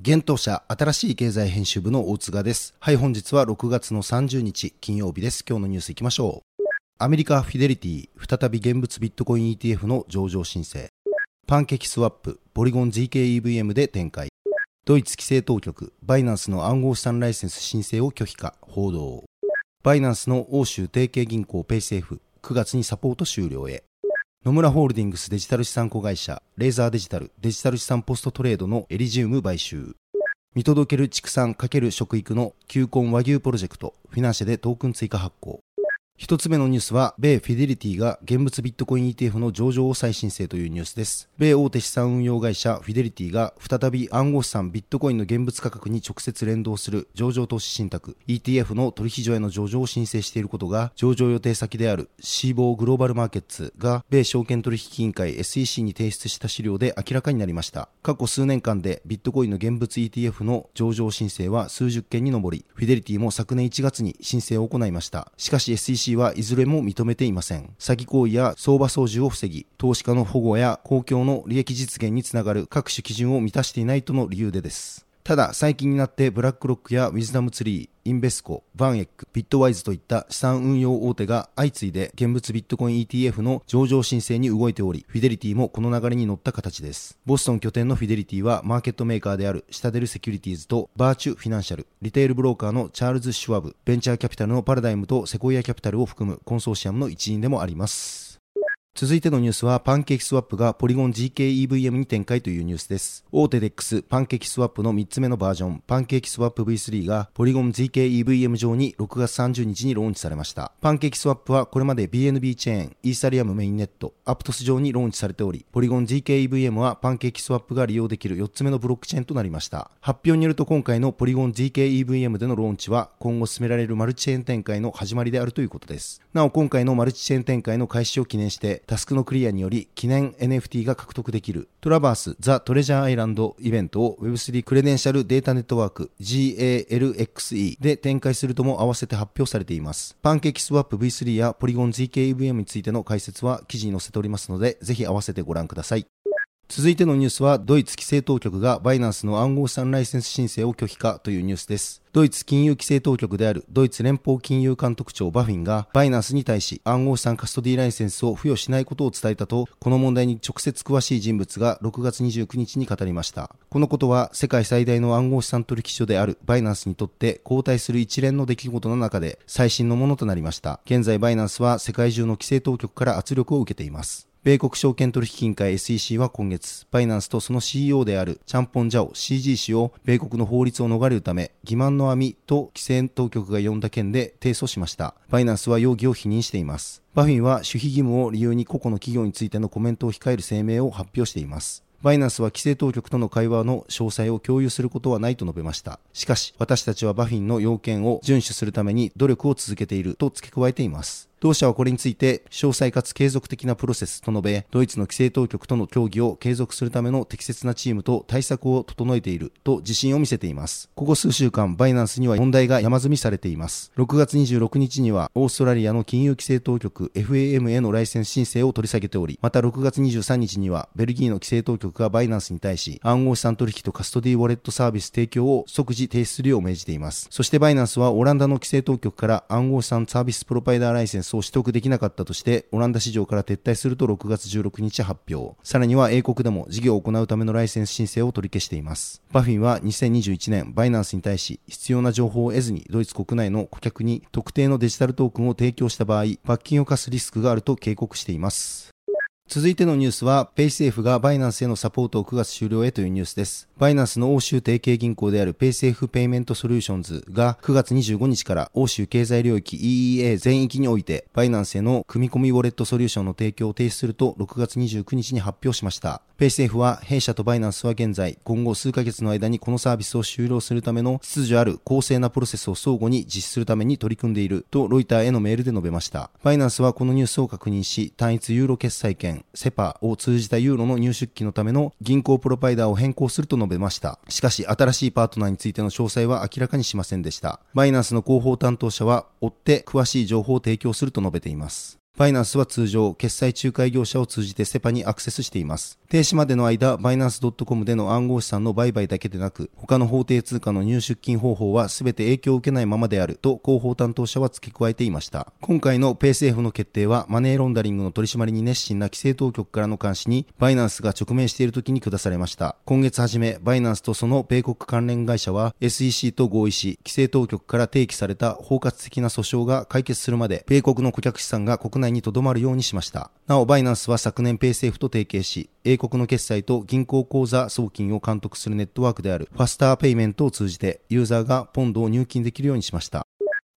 現当社新しい経済編集部の大塚です。はい、本日は6月の30日金曜日です。今日のニュースいきましょう。アメリカフィデリティ再び現物ビットコイン ETF の上場申請。パンケーキスワップポリゴン GKEVM で展開。ドイツ規制当局バイナンスの暗号資産ライセンス申請を拒否か報道。バイナンスの欧州提携銀行ペイセーフ9月にサポート終了へ。野村ホールディングスデジタル資産子会社レーザーデジタルデジタル資産ポストトレードのエリジウム買収。見届ける畜産×食育の球根和牛プロジェクトフィナンシェでトークン追加発行。一つ目のニュースは、米フィデリティが現物ビットコイン ETF の上場を再申請というニュースです。米大手資産運用会社フィデリティが再び暗号資産ビットコインの現物価格に直接連動する上場投資信託 ETF の取引所への上場を申請していることが、上場予定先であるシーボーグローバルマーケッツが米証券取引委員会 SEC に提出した資料で明らかになりました。過去数年間でビットコインの現物 ETF の上場申請は数十件に上り、フィデリティも昨年1月に申請を行いました。しかし SEC はいずれも認めていません。詐欺行為や相場操縦を防ぎ、投資家の保護や公共の利益実現につながる各種基準を満たしていないとの理由でです。ただ、最近になってブラックロックやウィズダムツリー、インベスコ、バンエック、ビットワイズといった資産運用大手が相次いで現物ビットコイン ETF の上場申請に動いており、フィデリティもこの流れに乗った形です。ボストン拠点のフィデリティはマーケットメーカーであるシタデルセキュリティーズとバーチュフィナンシャル、リテールブローカーのチャールズ・シュワブ、ベンチャーキャピタルのパラダイムとセコイアキャピタルを含むコンソーシアムの一員でもあります。続いてのニュースは、パンケーキスワップがポリゴン GKEVM に展開というニュースです。大手 DEX パンケーキスワップの3つ目のバージョン、パンケーキスワップ V3 がポリゴン GKEVM 上に6月30日にローンチされました。パンケーキスワップはこれまで BNB チェーン、イーサリアムメインネット、アプトス上にローンチされており、ポリゴン GKEVM はパンケーキスワップが利用できる4つ目のブロックチェーンとなりました。発表によると今回のポリゴン GKEVM でのローンチは今後進められるマルチチェーン展開の始まりであるということです。なお今回のマルチチェーン展開の開始を記念してタスクのクリアにより記念 NFT が獲得できるトラバース・ザ・トレジャーアイランドイベントを Web3 クレデンシャルデータネットワーク GALXE で展開するとも合わせて発表されています。パンケーキスワップ V3 やポリゴン ZKEVM についての解説は記事に載せておりますので、ぜひ合わせてご覧ください。続いてのニュースは、ドイツ規制当局がバイナンスの暗号資産ライセンス申請を拒否かというニュースです。ドイツ金融規制当局であるドイツ連邦金融監督庁バフィンがバイナンスに対し暗号資産カストディライセンスを付与しないことを伝えたと、この問題に直接詳しい人物が6月29日に語りました。このことは世界最大の暗号資産取引所であるバイナンスにとって後退する一連の出来事の中で最新のものとなりました。現在バイナンスは世界中の規制当局から圧力を受けています。米国証券取引委員会 SEC は今月、バイナンスとその CEO であるチャンポン・ジャオ CG 氏を米国の法律を逃れるため、欺瞞の網と規制当局が呼んだ件で提訴しました。バイナンスは容疑を否認しています。バフィンは守秘義務を理由に個々の企業についてのコメントを控える声明を発表しています。バイナンスは規制当局との会話の詳細を共有することはないと述べました。しかし、私たちはバフィンの要件を遵守するために努力を続けていると付け加えています。同社はこれについて、詳細かつ継続的なプロセスと述べ、ドイツの規制当局との協議を継続するための適切なチームと対策を整えていると自信を見せています。ここ数週間、バイナンスには問題が山積みされています。6月26日には、オーストラリアの金融規制当局 FAM へのライセンス申請を取り下げており、また6月23日には、ベルギーの規制当局がバイナンスに対し、暗号資産取引とカストディウォレットサービス提供を即時停止するよう命じています。そしてバイナンスはオランダの規制当局から暗号資産サービスプロパイダーライセンスを取得できなかったとして、オランダ市場から撤退すると6月16日発表。さらには英国でも事業を行うためのライセンス申請を取り消しています。バフィンは2021年、バイナンスに対し必要な情報を得ずにドイツ国内の顧客に特定のデジタルトークンを提供した場合、罰金を課すリスクがあると警告しています。続いてのニュースは、ペイセーフがバイナンスへのサポートを9月終了へというニュースです。バイナンスの欧州提携銀行であるペイセーフペイメントソリューションズが9月25日から欧州経済領域 EEA 全域において、バイナンスへの組み込みウォレットソリューションの提供を停止すると6月29日に発表しました。ペイセーフは弊社とバイナンスは現在、今後数ヶ月の間にこのサービスを終了するための秩序ある公正なプロセスを相互に実施するために取り組んでいるとロイターへのメールで述べました。バイナンスはこのニュースを確認し、単一ユーロ決済圏セパを通じたユーロの入出金のための銀行プロパイダーを変更すると述べました。しかし、新しいパートナーについての詳細は明らかにしませんでした。バイナンスの広報担当者は、追って詳しい情報を提供すると述べています。バイナンスは通常、決済仲介業者を通じてセパにアクセスしています。停止までの間、バイナンス .com での暗号資産の売買だけでなく、他の法定通貨の入出金方法は全て影響を受けないままであると広報担当者は付け加えていました。今回のペイセーフの決定は、マネーロンダリングの取り締まりに熱心な規制当局からの監視に、バイナンスが直面している時に下されました。今月初め、バイナンスとその米国関連会社は、SEC と合意し、規制当局から提起された包括的な訴訟が解決するまで、米国の顧客資産が国内に留まるようにしました。なお、バイナンスは昨年ペイセーフと提携し、英国の決済と銀行口座送金を監督するネットワークであるファスターペイメントを通じて、ユーザーがポンドを入金できるようにしました。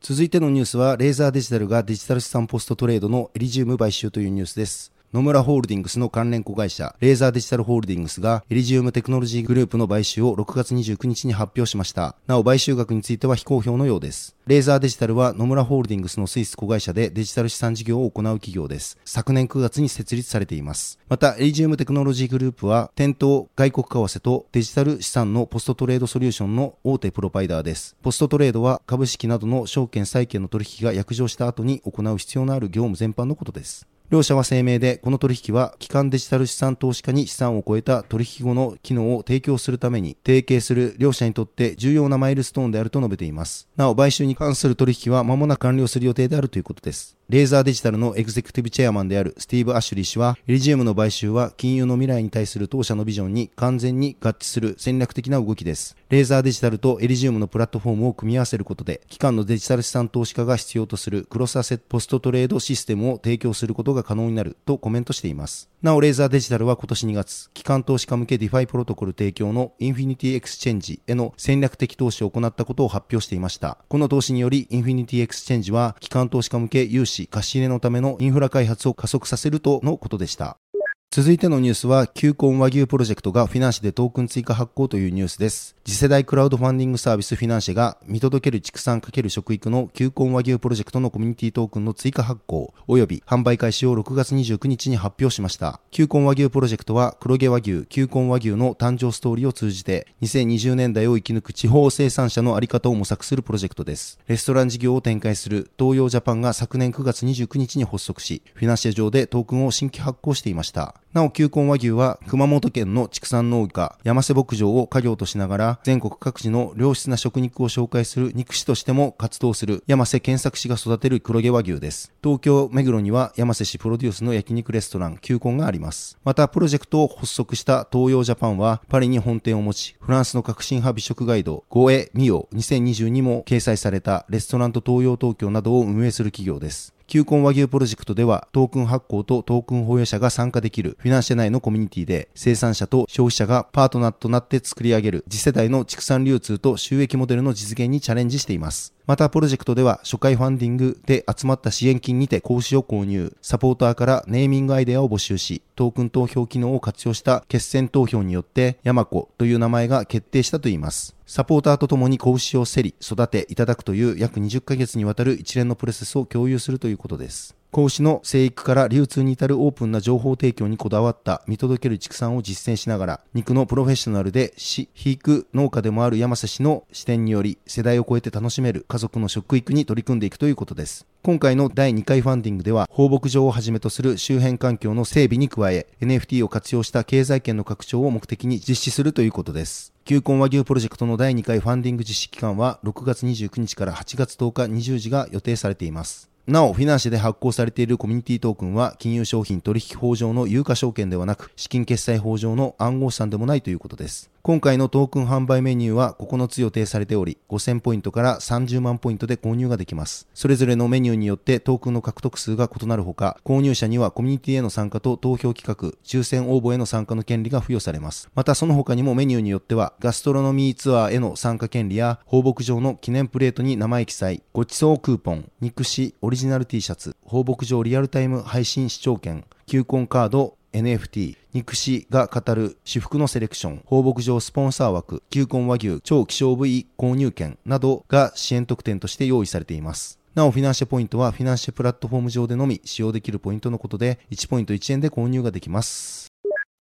続いてのニュースは、レーザーデジタルがデジタル資産ポストトレードのエリジウム買収というニュースです。野村ホールディングスの関連子会社、レーザーデジタルホールディングスが、エリジウムテクノロジーグループの買収を6月29日に発表しました。なお、買収額については非公表のようです。レーザーデジタルは野村ホールディングスのスイス子会社でデジタル資産事業を行う企業です。昨年9月に設立されています。また、エリジウムテクノロジーグループは、店頭、外国為替とデジタル資産のポストトレードソリューションの大手プロバイダーです。ポストトレードは株式などの証券債券の取引が約定した後に行う必要のある業務全般のことです。両社は声明で、この取引は、機関デジタル資産投資家に資産を超えた取引後の機能を提供するために、提携する両社にとって重要なマイルストーンであると述べています。なお、買収に関する取引は間もなく完了する予定であるということです。レーザーデジタルのエグゼクティブチェアマンであるスティーブ・アシュリー氏は、エリジウムの買収は金融の未来に対する当社のビジョンに完全に合致する戦略的な動きです。レーザーデジタルとエリジウムのプラットフォームを組み合わせることで、機関のデジタル資産投資家が必要とするクロスアセットポストトレードシステムを提供することが可能になるとコメントしています。なお、レーザーデジタルは今年2月、機関投資家向け DeFi プロトコル提供のインフィニティエクスチェンジへの戦略的投資を行ったことを発表していました。この投資により、インフィニティエクスチェンジは、機関投資家向け融資貸し入れのためのインフラ開発を加速させるとのことでした。続いてのニュースは、球根和牛プロジェクトがフィナンシェでトークン追加発行というニュースです。次世代クラウドファンディングサービスフィナンシェが見届ける畜産×食育の球根和牛プロジェクトのコミュニティトークンの追加発行及び販売開始を6月29日に発表しました。球根和牛プロジェクトは黒毛和牛、球根和牛の誕生ストーリーを通じて2020年代を生き抜く地方生産者のあり方を模索するプロジェクトです。レストラン事業を展開する東洋ジャパンが昨年9月29日に発足し、フィナンシェ上でトークンを新規発行していました。なお、球根和牛は熊本県の畜産農家山瀬牧場を家業としながら全国各地の良質な食肉を紹介する肉師としても活動する山瀬健作氏が育てる黒毛和牛です。東京目黒には山瀬氏プロデュースの焼肉レストラン球根があります。また、プロジェクトを発足した東洋ジャパンはパリに本店を持ち、フランスの革新派美食ガイド、ゴエ・ミオ2022も掲載されたレストランと東洋東京などを運営する企業です。球根和牛プロジェクトでは、トークン発行とトークン保有者が参加できるフィナンシェ内のコミュニティで、生産者と消費者がパートナーとなって作り上げる次世代の畜産流通と収益モデルの実現にチャレンジしています。また、プロジェクトでは、初回ファンディングで集まった支援金にて講師を購入、サポーターからネーミングアイデアを募集し、トークン投票機能を活用した決選投票によってヤマコという名前が決定したといいます。サポーターと共に子牛を競り、育ていただくという約20ヶ月にわたる一連のプロセスを共有するということです。子牛の生育から流通に至るオープンな情報提供にこだわった見届ける畜産を実践しながら、肉のプロフェッショナルで飼育農家でもある山瀬氏の視点により、世代を超えて楽しめる家族の食育に取り組んでいくということです。今回の第2回ファンディングでは、放牧場をはじめとする周辺環境の整備に加え、NFT を活用した経済圏の拡張を目的に実施するということです。球根和牛プロジェクトの第2回ファンディング実施期間は6月29日から8月10日20時が予定されています。なお、フィナンシェで発行されているコミュニティトークンは、金融商品取引法上の有価証券ではなく、資金決済法上の暗号資産でもないということです。今回のトークン販売メニューは9つ予定されており、5000ポイントから30万ポイントで購入ができます。それぞれのメニューによってトークンの獲得数が異なるほか、購入者にはコミュニティへの参加と投票企画、抽選応募への参加の権利が付与されます。またその他にもメニューによっては、ガストロノミーツアーへの参加権利や、放牧場の記念プレートに名前記載、ごちそうクーポン、肉紙オリジナル T シャツ、放牧場リアルタイム配信視聴券、球根カード、NFT、肉脂が語る私服のセレクション、放牧場スポンサー枠、球根和牛、超希少部位購入券などが支援特典として用意されています。なお、フィナンシェポイントはフィナンシェプラットフォーム上でのみ使用できるポイントのことで、1ポイント1円で購入ができます。